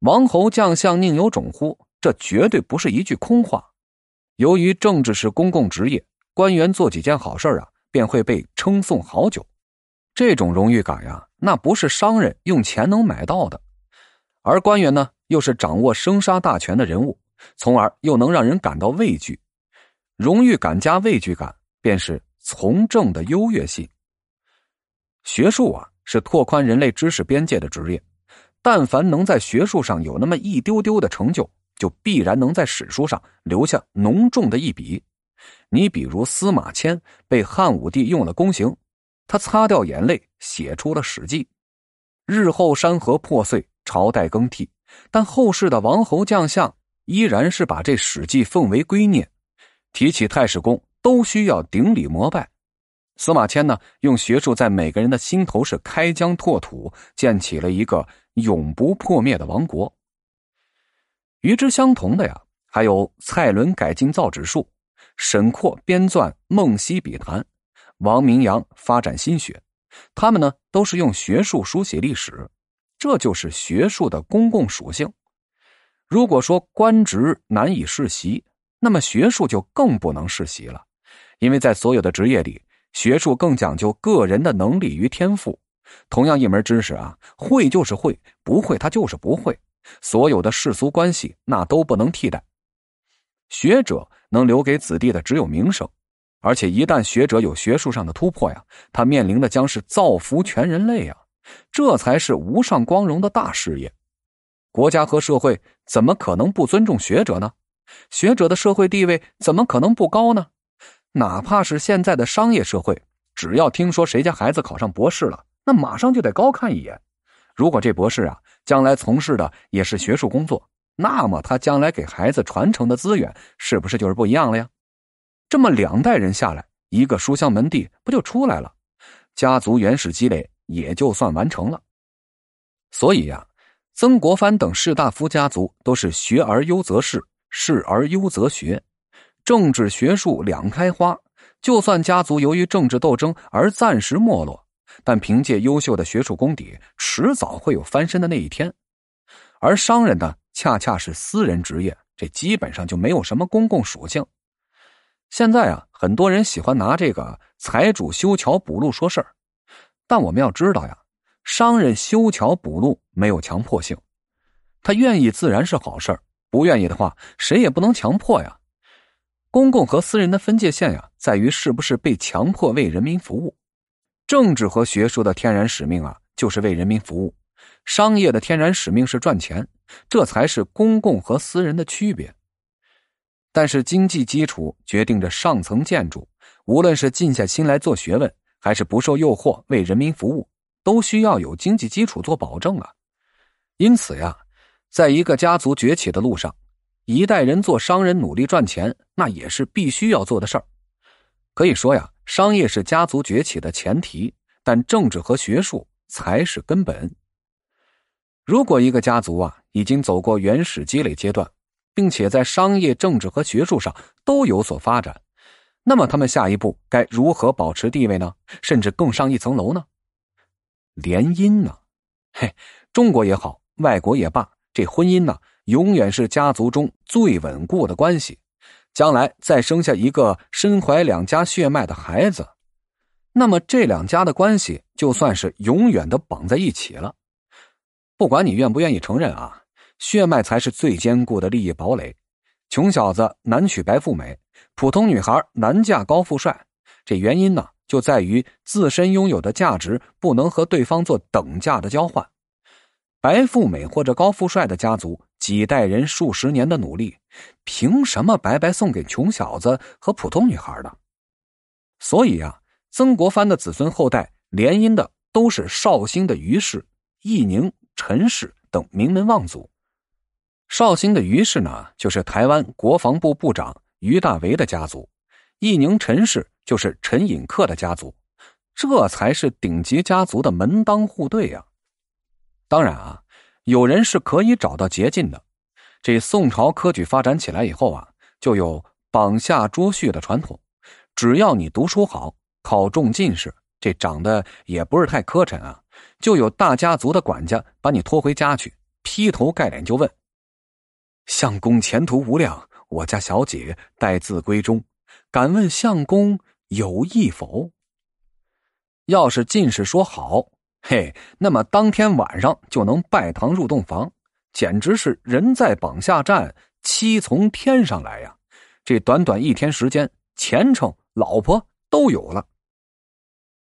王侯将相宁有种乎？这绝对不是一句空话。由于政治是公共职业，官员做几件好事啊，便会被称颂好久。这种荣誉感呀，那不是商人用钱能买到的。而官员呢，又是掌握生杀大权的人物，从而又能让人感到畏惧。荣誉感加畏惧感，便是从政的优越性。学术啊，是拓宽人类知识边界的职业。但凡能在学术上有那么一丢丢的成就，就必然能在史书上留下浓重的一笔。你比如司马迁被汉武帝用了宫刑，他擦掉眼泪写出了《史记》。日后山河破碎，朝代更替，但后世的王侯将相依然是把这《史记》奉为圭臬。提起太史公，都需要顶礼膜拜。司马迁呢，用学术在每个人的心头是开疆拓土，建起了一个。永不破灭的王国。与之相同的呀，还有蔡伦改进造纸术，沈括编撰《梦溪笔谈》，王明阳发展心学。他们呢，都是用学术书写历史，这就是学术的公共属性。如果说官职难以世袭，那么学术就更不能世袭了，因为在所有的职业里，学术更讲究个人的能力与天赋。同样一门知识啊，会就是会，不会他就是不会。所有的世俗关系那都不能替代。学者能留给子弟的只有名声，而且一旦学者有学术上的突破呀，他面临的将是造福全人类呀，这才是无上光荣的大事业。国家和社会怎么可能不尊重学者呢？学者的社会地位怎么可能不高呢？哪怕是现在的商业社会，只要听说谁家孩子考上博士了。那马上就得高看一眼，如果这博士啊将来从事的也是学术工作，那么他将来给孩子传承的资源是不是就是不一样了呀？这么两代人下来，一个书香门第不就出来了？家族原始积累也就算完成了。所以呀，曾国藩等士大夫家族都是学而优则仕，仕而优则学，政治学术两开花。就算家族由于政治斗争而暂时没落。但凭借优秀的学术功底，迟早会有翻身的那一天。而商人呢，恰恰是私人职业，这基本上就没有什么公共属性。现在啊，很多人喜欢拿这个财主修桥补路说事儿，但我们要知道呀，商人修桥补路没有强迫性，他愿意自然是好事儿，不愿意的话，谁也不能强迫呀。公共和私人的分界线呀，在于是不是被强迫为人民服务。政治和学术的天然使命啊，就是为人民服务；商业的天然使命是赚钱，这才是公共和私人的区别。但是经济基础决定着上层建筑，无论是静下心来做学问，还是不受诱惑为人民服务，都需要有经济基础做保证啊。因此呀，在一个家族崛起的路上，一代人做商人努力赚钱，那也是必须要做的事儿。可以说呀。商业是家族崛起的前提，但政治和学术才是根本。如果一个家族啊已经走过原始积累阶段，并且在商业、政治和学术上都有所发展，那么他们下一步该如何保持地位呢？甚至更上一层楼呢？联姻呢？嘿，中国也好，外国也罢，这婚姻呢，永远是家族中最稳固的关系。将来再生下一个身怀两家血脉的孩子，那么这两家的关系就算是永远的绑在一起了。不管你愿不愿意承认啊，血脉才是最坚固的利益堡垒。穷小子难娶白富美，普通女孩难嫁高富帅。这原因呢，就在于自身拥有的价值不能和对方做等价的交换。白富美或者高富帅的家族。几代人数十年的努力，凭什么白白送给穷小子和普通女孩呢？所以啊，曾国藩的子孙后代联姻的都是绍兴的于氏、义宁、陈氏等名门望族。绍兴的于氏呢，就是台湾国防部部长于大为的家族；义宁陈氏就是陈寅恪的家族。这才是顶级家族的门当户对呀。当然啊。有人是可以找到捷径的。这宋朝科举发展起来以后啊，就有榜下捉婿的传统。只要你读书好，考中进士，这长得也不是太磕碜啊，就有大家族的管家把你拖回家去，劈头盖脸就问：“相公前途无量，我家小姐待字闺中，敢问相公有意否？”要是进士说好，嘿，那么当天晚上就能拜堂入洞房，简直是人在榜下站，妻从天上来呀！这短短一天时间，前程、老婆都有了。